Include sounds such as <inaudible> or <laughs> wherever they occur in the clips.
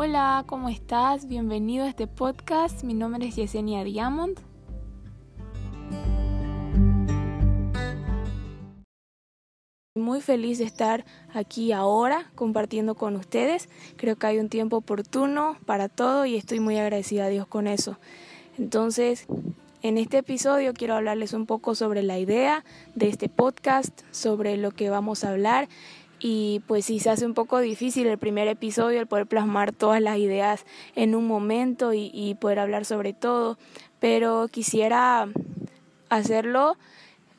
Hola, ¿cómo estás? Bienvenido a este podcast. Mi nombre es Yesenia Diamond. Muy feliz de estar aquí ahora compartiendo con ustedes. Creo que hay un tiempo oportuno para todo y estoy muy agradecida a Dios con eso. Entonces, en este episodio quiero hablarles un poco sobre la idea de este podcast, sobre lo que vamos a hablar y pues sí se hace un poco difícil el primer episodio el poder plasmar todas las ideas en un momento y, poder hablar sobre todo, pero quisiera hacerlo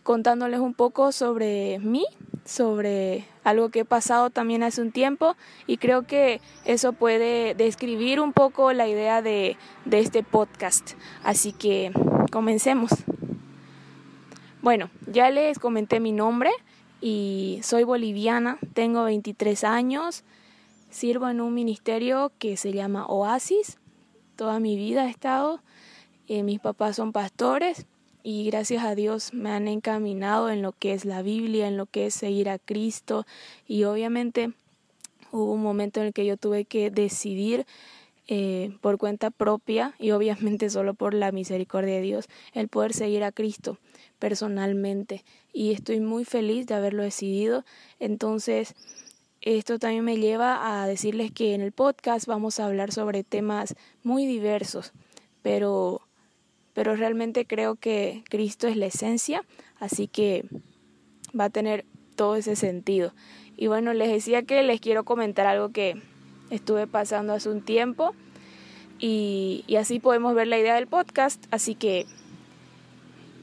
contándoles un poco sobre mí, sobre algo que he pasado también hace un tiempo y creo que eso puede describir un poco la idea de, de este podcast. Así que comencemos. Bueno, ya les comenté mi nombre, y soy boliviana, tengo 23 años, sirvo en un ministerio que se llama Oasis, toda mi vida he estado, eh, mis papás son pastores y gracias a Dios me han encaminado en lo que es la Biblia, en lo que es seguir a Cristo. Y obviamente hubo un momento en el que yo tuve que decidir eh, por cuenta propia y obviamente solo por la misericordia de Dios el poder seguir a Cristo personalmente y estoy muy feliz de haberlo decidido. Entonces, esto también me lleva a decirles que en el podcast vamos a hablar sobre temas muy diversos, pero, pero realmente creo que Cristo es la esencia, así que va a tener todo ese sentido. Y bueno, les decía que les quiero comentar algo que estuve pasando hace un tiempo y, y así podemos ver la idea del podcast, así que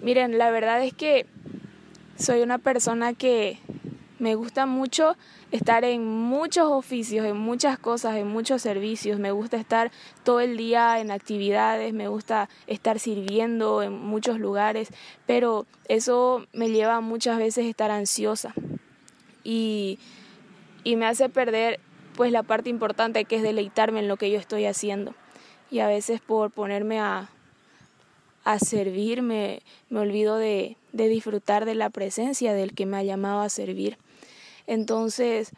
Miren, la verdad es que soy una persona que me gusta mucho estar en muchos oficios, en muchas cosas, en muchos servicios. Me gusta estar todo el día en actividades, me gusta estar sirviendo en muchos lugares, pero eso me lleva muchas veces a estar ansiosa y, y me hace perder pues la parte importante que es deleitarme en lo que yo estoy haciendo. Y a veces por ponerme a, a servir, me, olvido de, de, disfrutar de la presencia del que me ha llamado a servir. Entonces,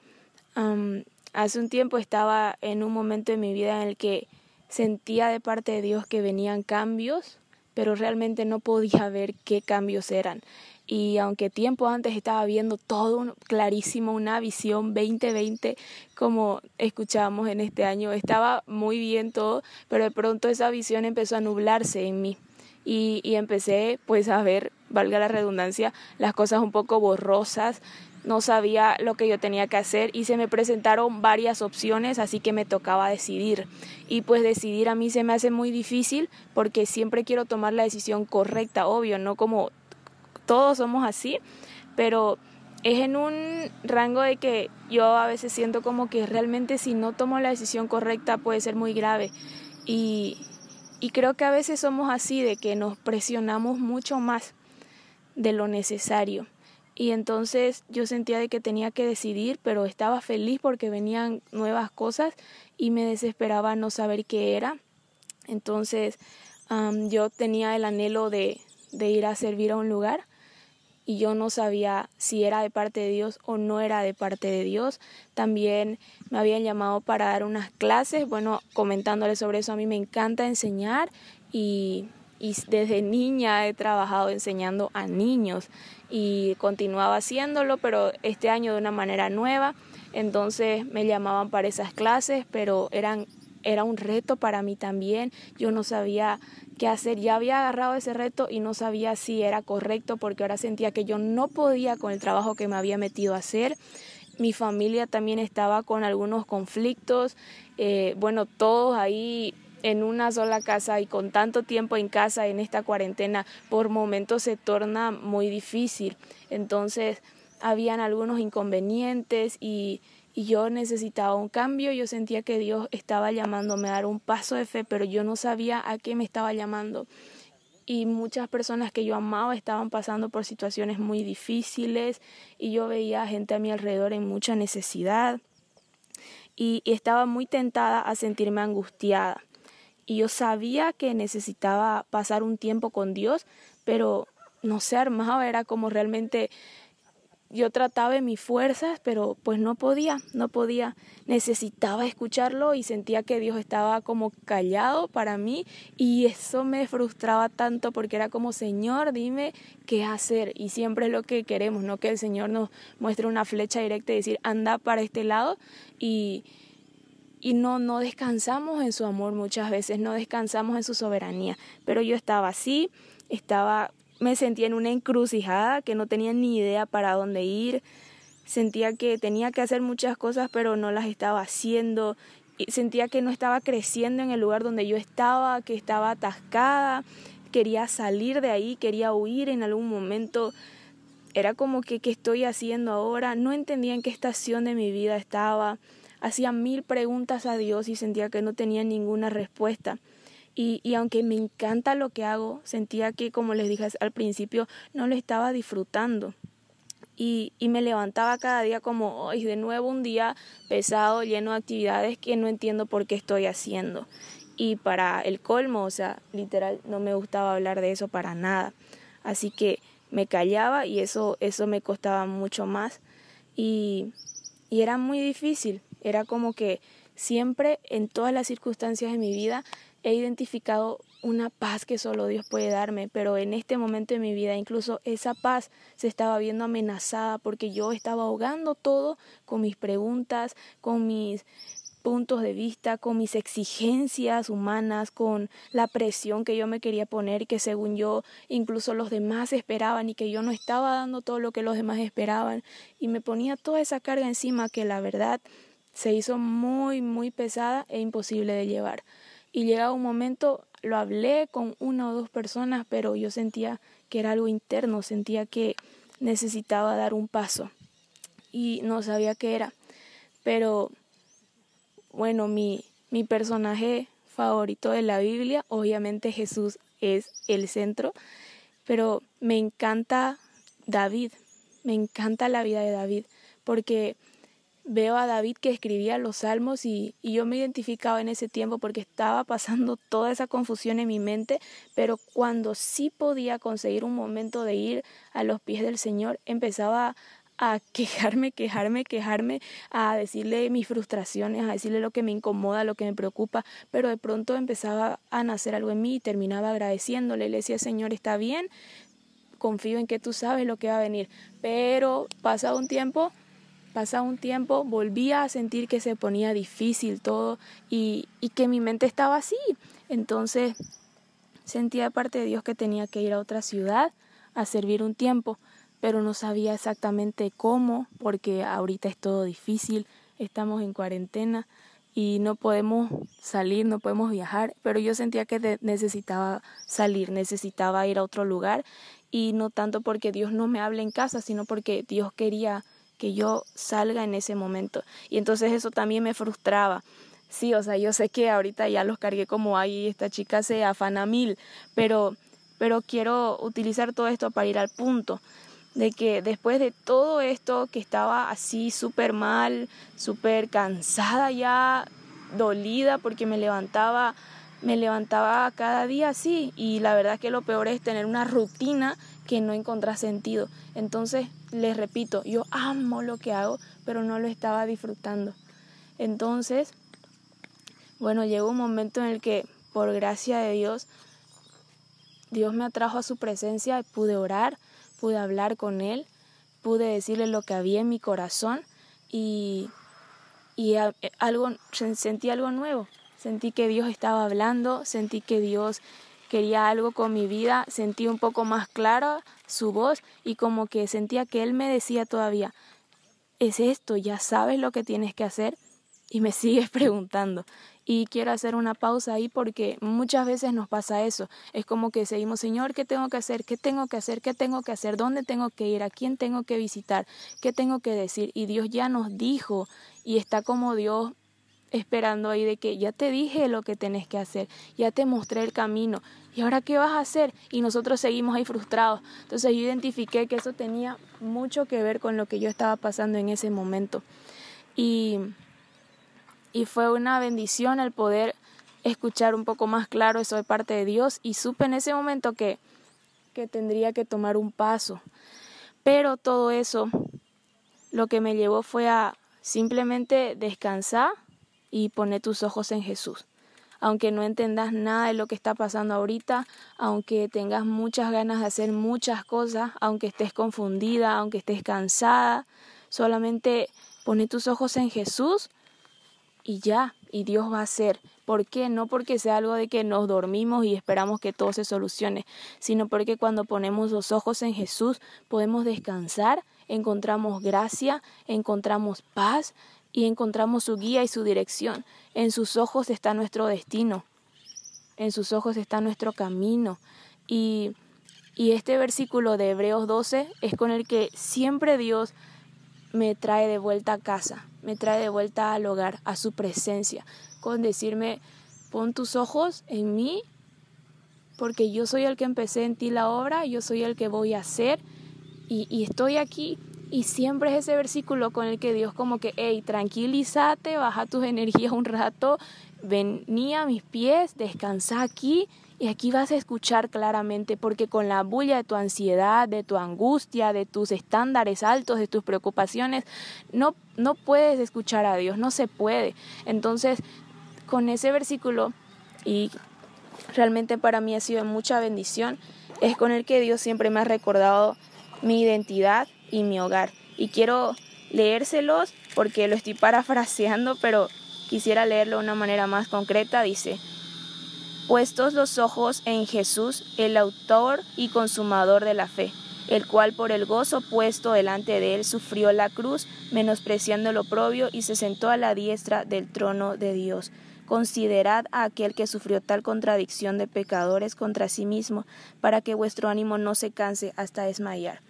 hace un tiempo estaba en un momento de mi vida en el que sentía de parte de Dios que venían cambios, pero realmente no podía <laughs> ver qué cambios eran. Y aunque tiempo antes estaba viendo todo clarísimo, una visión 2020, como escuchábamos en este año, estaba muy bien todo, pero de pronto esa visión empezó a nublarse en mí y, y empecé pues a ver, valga la redundancia, las cosas un poco borrosas, no sabía lo que yo tenía que hacer y se me presentaron varias opciones, así que me tocaba decidir. Y pues decidir a mí se me hace muy difícil porque siempre quiero tomar la decisión correcta, obvio, no como todos somos así, pero es en un rango de que yo a veces siento como que realmente si no tomo la decisión correcta puede ser muy grave. Y, y creo que a veces somos así, de que nos presionamos mucho más de lo necesario. Y entonces yo sentía de que tenía que decidir, pero estaba feliz porque venían nuevas cosas y me desesperaba no saber qué era. Entonces yo tenía el anhelo de, de ir a servir a un lugar y yo no sabía si era de parte de Dios o no era de parte de Dios. También me habían llamado para dar unas clases, bueno, comentándoles sobre eso, a mí me encanta enseñar y, y desde niña he trabajado enseñando a niños y continuaba haciéndolo, pero este año de una manera nueva. Entonces me llamaban para esas clases, pero eran era un reto para mí también. Yo no sabía qué hacer. Ya había agarrado ese reto y no sabía si era correcto porque ahora sentía que yo no podía con el trabajo que me había metido a hacer. Mi familia también estaba con algunos conflictos. Eh, bueno, todos ahí en una sola casa y con tanto tiempo en casa en esta cuarentena, por momentos se torna muy difícil. Entonces, habían algunos inconvenientes y yo necesitaba un cambio, yo sentía que Dios estaba llamándome a dar un paso de fe, pero yo no sabía a qué me estaba llamando. Y muchas personas que yo amaba estaban pasando por situaciones muy difíciles y yo veía gente a mi alrededor en mucha necesidad y, estaba muy tentada a sentirme angustiada. Y yo sabía que necesitaba pasar un tiempo con Dios, pero no se armaba, era como realmente yo trataba de mis fuerzas, pero pues no podía, no podía. Necesitaba escucharlo y sentía que Dios estaba como callado para mí y eso me frustraba tanto porque era como, Señor, dime qué hacer. Y siempre es lo que queremos, no que el Señor nos muestre una flecha directa y decir, anda para este lado y, y no, no descansamos en su amor muchas veces, no descansamos en su soberanía. Pero yo estaba así, estaba me sentía en una encrucijada que no tenía ni idea para dónde ir. Sentía que tenía que hacer muchas cosas, pero no las estaba haciendo. Y sentía que no estaba creciendo en el lugar donde yo estaba, que estaba atascada. Quería salir de ahí, quería huir en algún momento. Era como que, ¿qué estoy haciendo ahora? No entendía en qué estación de mi vida estaba. Hacía mil preguntas a Dios y sentía que no tenía ninguna respuesta. Y, aunque me encanta lo que hago, sentía que, como les dije al principio, no lo estaba disfrutando. Y, y, me levantaba cada día como hoy, de nuevo un día pesado, lleno de actividades que no entiendo por qué estoy haciendo. Y para el colmo, o sea, literal, no me gustaba hablar de eso para nada. Así que me callaba y eso, eso me costaba mucho más. Y, y era muy difícil. Era como que siempre, en todas las circunstancias de mi vida, he identificado una paz que solo Dios puede darme, pero en este momento de mi vida incluso esa paz se estaba viendo amenazada porque yo estaba ahogando todo con mis preguntas, con mis puntos de vista, con mis exigencias humanas, con la presión que yo me quería poner que según yo incluso los demás esperaban y que yo no estaba dando todo lo que los demás esperaban. Y me ponía toda esa carga encima que la verdad se hizo muy muy pesada e imposible de llevar y llegaba un momento, lo hablé con una o dos personas, pero yo sentía que era algo interno, sentía que necesitaba dar un paso y no sabía qué era. Pero bueno, mi, mi personaje favorito de la Biblia, obviamente Jesús es el centro, pero me encanta David, me encanta la vida de David, porque veo a David que escribía los salmos y, yo me identificaba en ese tiempo porque estaba pasando <laughs> toda esa confusión en mi mente, pero cuando sí podía conseguir un momento de ir a los pies del Señor, empezaba a <laughs> quejarme, quejarme, quejarme, a decirle mis frustraciones, a decirle lo que me incomoda, lo que me preocupa, pero de pronto empezaba a nacer algo en mí y terminaba agradeciéndole, le decía, Señor, está bien, confío en que tú sabes lo que va a venir, pero pasado un tiempo Pasado un tiempo, volvía a sentir que se ponía difícil todo y, y que mi mente estaba así. Entonces sentía de parte de Dios que tenía que ir a otra ciudad a servir un tiempo, pero no sabía exactamente cómo, porque ahorita es todo difícil, estamos en cuarentena y no podemos salir, no podemos viajar, pero yo sentía que necesitaba salir, necesitaba ir a otro lugar y no tanto porque Dios no me hable en casa, sino porque Dios quería que yo salga en ese momento. Y entonces eso también me frustraba. Sí, o sea, yo sé que ahorita ya los cargué como ahí, esta chica se afana mil, pero, pero quiero utilizar todo esto para ir al punto de que después de todo esto que estaba así súper mal, súper cansada ya, dolida porque me levantaba, me levantaba cada día así y la verdad que lo peor es tener una rutina que no encontré sentido. Entonces, les repito, yo amo lo que hago, pero no lo estaba disfrutando. Entonces, bueno, llegó un momento en el que, por gracia de Dios, Dios me atrajo a su presencia, pude orar, pude hablar con Él, pude decirle lo que había en mi corazón y, y algo, sentí algo nuevo. Sentí que Dios estaba hablando, sentí que Dios quería algo con mi vida, sentí un poco más clara su voz y como que sentía que él me decía todavía, es esto, ya sabes lo que tienes que hacer y me <laughs> sigues preguntando. Y quiero hacer una pausa ahí porque muchas veces nos pasa eso. Es como que seguimos, Señor, ¿qué tengo que hacer? ¿Qué tengo que hacer? ¿Qué tengo que hacer? ¿Dónde tengo que ir? ¿A quién tengo que visitar? ¿Qué tengo que decir? Y Dios ya nos dijo y está como Dios esperando ahí de que ya te dije lo que tenés que hacer, ya te mostré el camino, ¿y ahora qué vas a hacer? Y nosotros seguimos ahí frustrados. Entonces yo identifiqué que eso tenía mucho que ver con lo que yo estaba pasando en ese momento. Y, y fue una bendición el poder escuchar un poco más claro eso de parte de Dios y supe en ese momento que, que tendría que tomar un paso. Pero todo eso lo que me llevó fue a simplemente descansar y poner tus ojos en Jesús. Aunque no entendas nada de lo que está pasando ahorita, aunque tengas muchas ganas de hacer muchas cosas, aunque estés confundida, aunque estés cansada, solamente pone tus ojos en Jesús y ya, y Dios va a hacer. ¿Por qué? No porque sea algo de que nos dormimos y esperamos que todo se solucione, sino porque cuando ponemos los ojos en Jesús podemos descansar, encontramos gracia, encontramos paz, y encontramos su guía y su dirección. En sus ojos está nuestro destino, en sus ojos está nuestro camino. Y, y este versículo de Hebreos 12 es con el que siempre Dios me trae de vuelta a casa, me trae de vuelta al hogar, a su presencia, con decirme, pon tus ojos en mí, porque yo soy el que empecé en ti la obra, yo soy el que voy a hacer, y, y estoy aquí y siempre es ese versículo con el que Dios como que, hey, tranquilízate, baja tus energías un rato, vení a mis pies, descansa aquí y aquí vas a escuchar claramente, porque con la bulla de tu ansiedad, de tu angustia, de tus estándares altos, de tus preocupaciones, no, no puedes escuchar a Dios, no se puede. Entonces, con ese versículo, y realmente para mí ha sido mucha bendición, es con el que Dios siempre me ha recordado mi identidad y mi hogar. Y quiero leérselos porque lo estoy parafraseando, pero quisiera leerlo de una manera más concreta. Dice, puestos los ojos en Jesús, el autor y consumador de la fe, el cual por el gozo puesto delante de él sufrió la cruz, menospreciando el oprobio, y se sentó a la diestra del trono de Dios. Considerad a aquel que sufrió tal contradicción de pecadores contra sí mismo, para que vuestro ánimo no se canse hasta desmayar.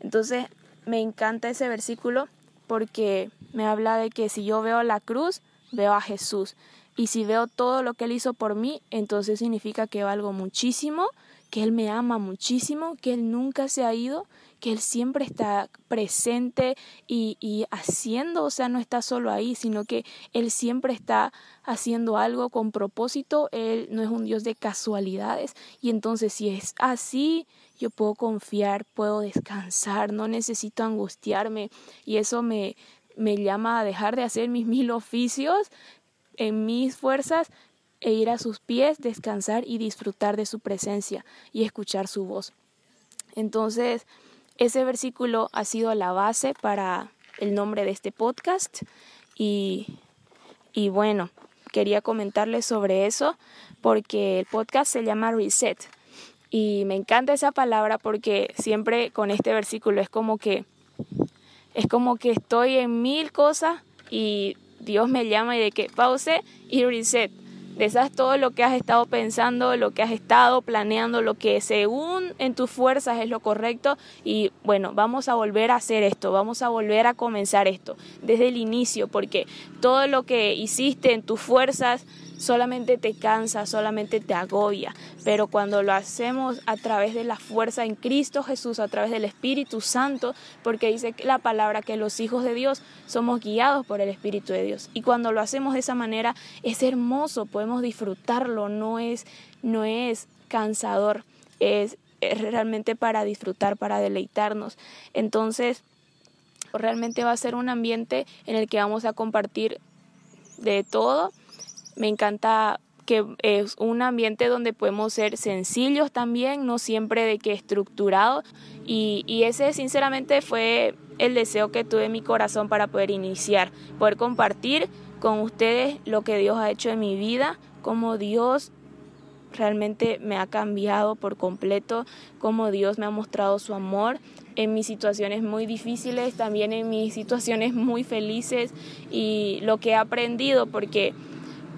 Entonces, me encanta ese versículo porque me habla de que si yo veo la cruz, veo a Jesús. Y si veo todo lo que Él hizo por mí, entonces significa que valgo muchísimo, que Él me ama muchísimo, que Él nunca se ha ido, que Él siempre está presente y, y, haciendo, o sea, no está solo ahí, sino que Él siempre está haciendo algo con propósito, Él no es un Dios de casualidades. Y entonces si es así, yo puedo confiar, puedo descansar, no necesito angustiarme y eso me, me llama a dejar de hacer mis <laughs> mil oficios en mis fuerzas e ir a sus pies, descansar y disfrutar de su presencia y escuchar su voz. Entonces, ese versículo ha sido la base para el nombre de este podcast y, y bueno, quería comentarles sobre eso porque el podcast se llama Reset y me encanta esa palabra porque siempre con este versículo es como que es como que estoy en mil cosas y Dios me llama y de que pause y reset. Deshaz todo lo que has estado pensando, lo que has estado planeando, lo que según en tus fuerzas es lo correcto. Y bueno, vamos a volver a hacer esto, vamos a volver a comenzar esto desde el inicio porque todo lo que hiciste en tus fuerzas solamente te cansa, solamente te agobia, pero cuando lo hacemos a través de la fuerza en Cristo Jesús, a través del Espíritu Santo, porque dice la palabra que los hijos de Dios somos guiados por el Espíritu de Dios. Y cuando lo hacemos de esa manera es hermoso, podemos disfrutarlo, no es no es cansador, es, es realmente para disfrutar, para deleitarnos. Entonces, realmente va a ser un ambiente en el que vamos a compartir de todo me encanta que es un ambiente donde podemos ser sencillos también, no siempre de que estructurado. Y, y, ese sinceramente fue el deseo que tuve en mi corazón para poder iniciar, poder compartir con ustedes lo que Dios ha hecho en mi vida, cómo Dios realmente me ha cambiado por completo, cómo Dios me ha mostrado su amor en mis situaciones muy difíciles, también en mis situaciones muy felices y lo que he aprendido, porque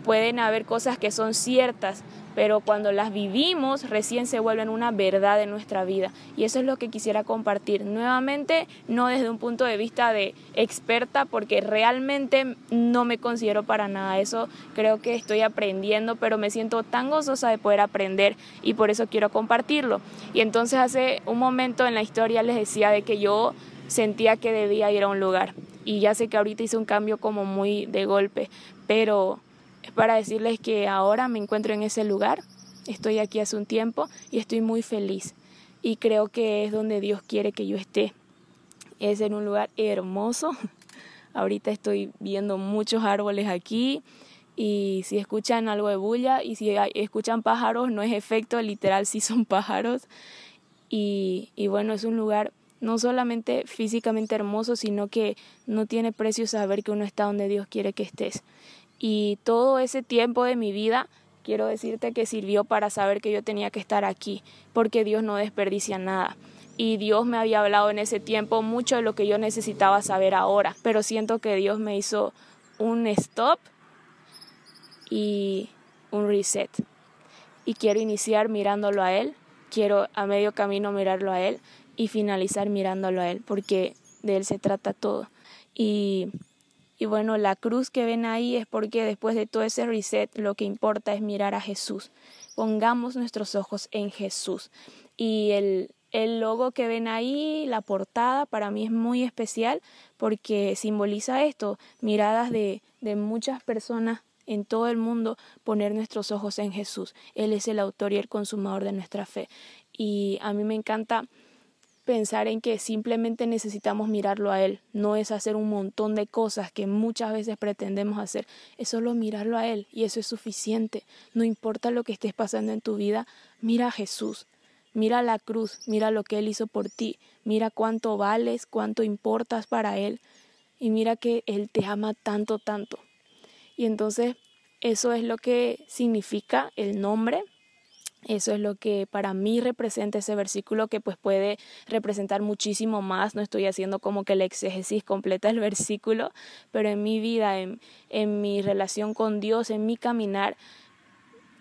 pueden haber cosas que son ciertas, pero cuando las vivimos recién se vuelven una verdad en nuestra vida. Y eso es lo que quisiera compartir nuevamente, no desde un punto de vista de experta, porque realmente no me considero para nada eso. Creo que estoy aprendiendo, pero me siento tan gozosa de poder aprender y por eso quiero compartirlo. Y entonces hace un momento en la historia les decía de que yo sentía que debía ir a un lugar. Y ya sé que ahorita hice un cambio como muy de golpe, pero es para decirles que ahora me encuentro en ese lugar, estoy aquí hace un tiempo y estoy muy feliz y creo que es donde Dios quiere que yo esté. Es en un lugar hermoso. <laughs> Ahorita estoy viendo muchos árboles aquí y si escuchan algo de bulla y si escuchan pájaros, no es efecto, literal, sí son <laughs> pájaros. Y, y bueno, es un lugar no solamente físicamente hermoso, sino que no tiene precio saber que uno está donde Dios quiere que estés. Y todo ese tiempo de mi vida, quiero decirte que sirvió para saber que yo tenía que estar aquí, porque Dios no desperdicia nada. Y Dios me había hablado en ese tiempo mucho de lo que yo necesitaba saber ahora, pero siento que Dios me hizo un stop y un reset. Y quiero iniciar mirándolo a Él, quiero a medio camino mirarlo a Él y finalizar mirándolo a Él, porque de Él se trata todo. Y, y bueno, la cruz que ven ahí es porque después de todo ese reset lo que importa es mirar a Jesús. Pongamos nuestros ojos en Jesús. Y el, el logo que ven ahí, la portada, para mí es muy especial porque simboliza esto, miradas de, de muchas personas en todo el mundo, poner nuestros ojos en Jesús. Él es el autor y el consumador de nuestra fe. Y a mí me encanta pensar en que simplemente necesitamos mirarlo a Él, no es hacer un montón de cosas que muchas veces pretendemos hacer, es solo mirarlo a Él y eso es suficiente. No importa lo que estés pasando en tu vida, mira a Jesús, mira la cruz, mira lo que Él hizo por ti, mira cuánto vales, cuánto importas para Él y mira que Él te ama tanto, tanto. Y entonces eso es lo que significa el nombre eso es lo que para mí representa ese versículo que pues puede representar muchísimo más. No estoy haciendo como que la exégesis completa del <laughs> versículo, pero en mi vida, en, en mi relación con Dios, en mi caminar,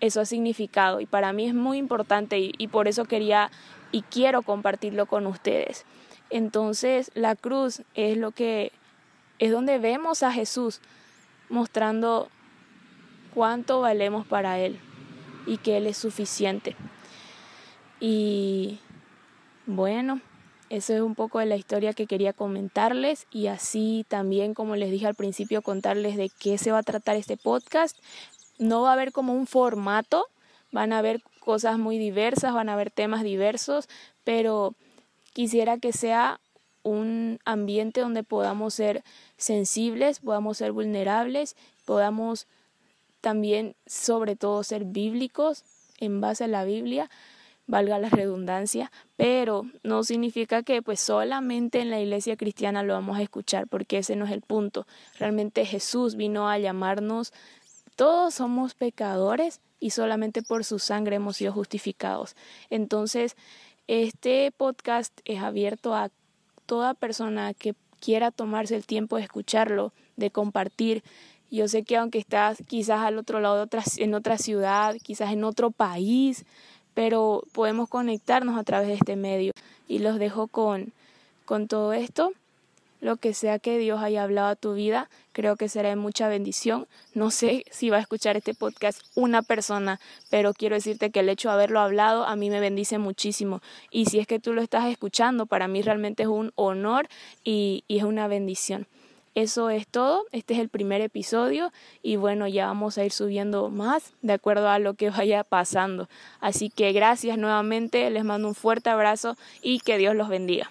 eso ha significado y para mí es muy importante y, y por eso quería y quiero compartirlo con ustedes. Entonces la cruz es lo que es donde vemos a Jesús mostrando cuánto valemos para Él y que Él es suficiente. Y bueno, eso es un poco de la historia que quería comentarles y así también, como les dije al principio, contarles de qué se va a tratar este podcast. No va a haber como un formato, van a haber cosas muy diversas, van a haber temas diversos, pero quisiera que sea un ambiente donde podamos ser sensibles, podamos ser vulnerables, podamos también sobre todo ser bíblicos en base a la Biblia, valga la redundancia, pero no significa que pues solamente en la iglesia cristiana lo vamos a escuchar, porque ese no es el punto. Realmente Jesús vino a llamarnos, todos somos pecadores y solamente por su sangre hemos sido justificados. Entonces, este podcast es abierto a toda persona que quiera tomarse el tiempo de escucharlo, de compartir yo sé que aunque estás quizás al otro lado, de otra, en otra ciudad, quizás en otro país, pero podemos conectarnos a través de este medio. Y los dejo con, con todo esto. Lo que sea que Dios haya hablado a tu vida, creo que será de mucha bendición. No sé si va a escuchar este podcast una persona, pero quiero decirte que el hecho de haberlo hablado a mí me bendice muchísimo. Y si es que tú lo estás escuchando, para mí realmente es un honor y, y es una bendición. Eso es todo, este es el primer episodio y bueno, ya vamos a ir subiendo más de acuerdo a lo que vaya pasando. Así que gracias nuevamente, les mando un fuerte abrazo y que Dios los bendiga.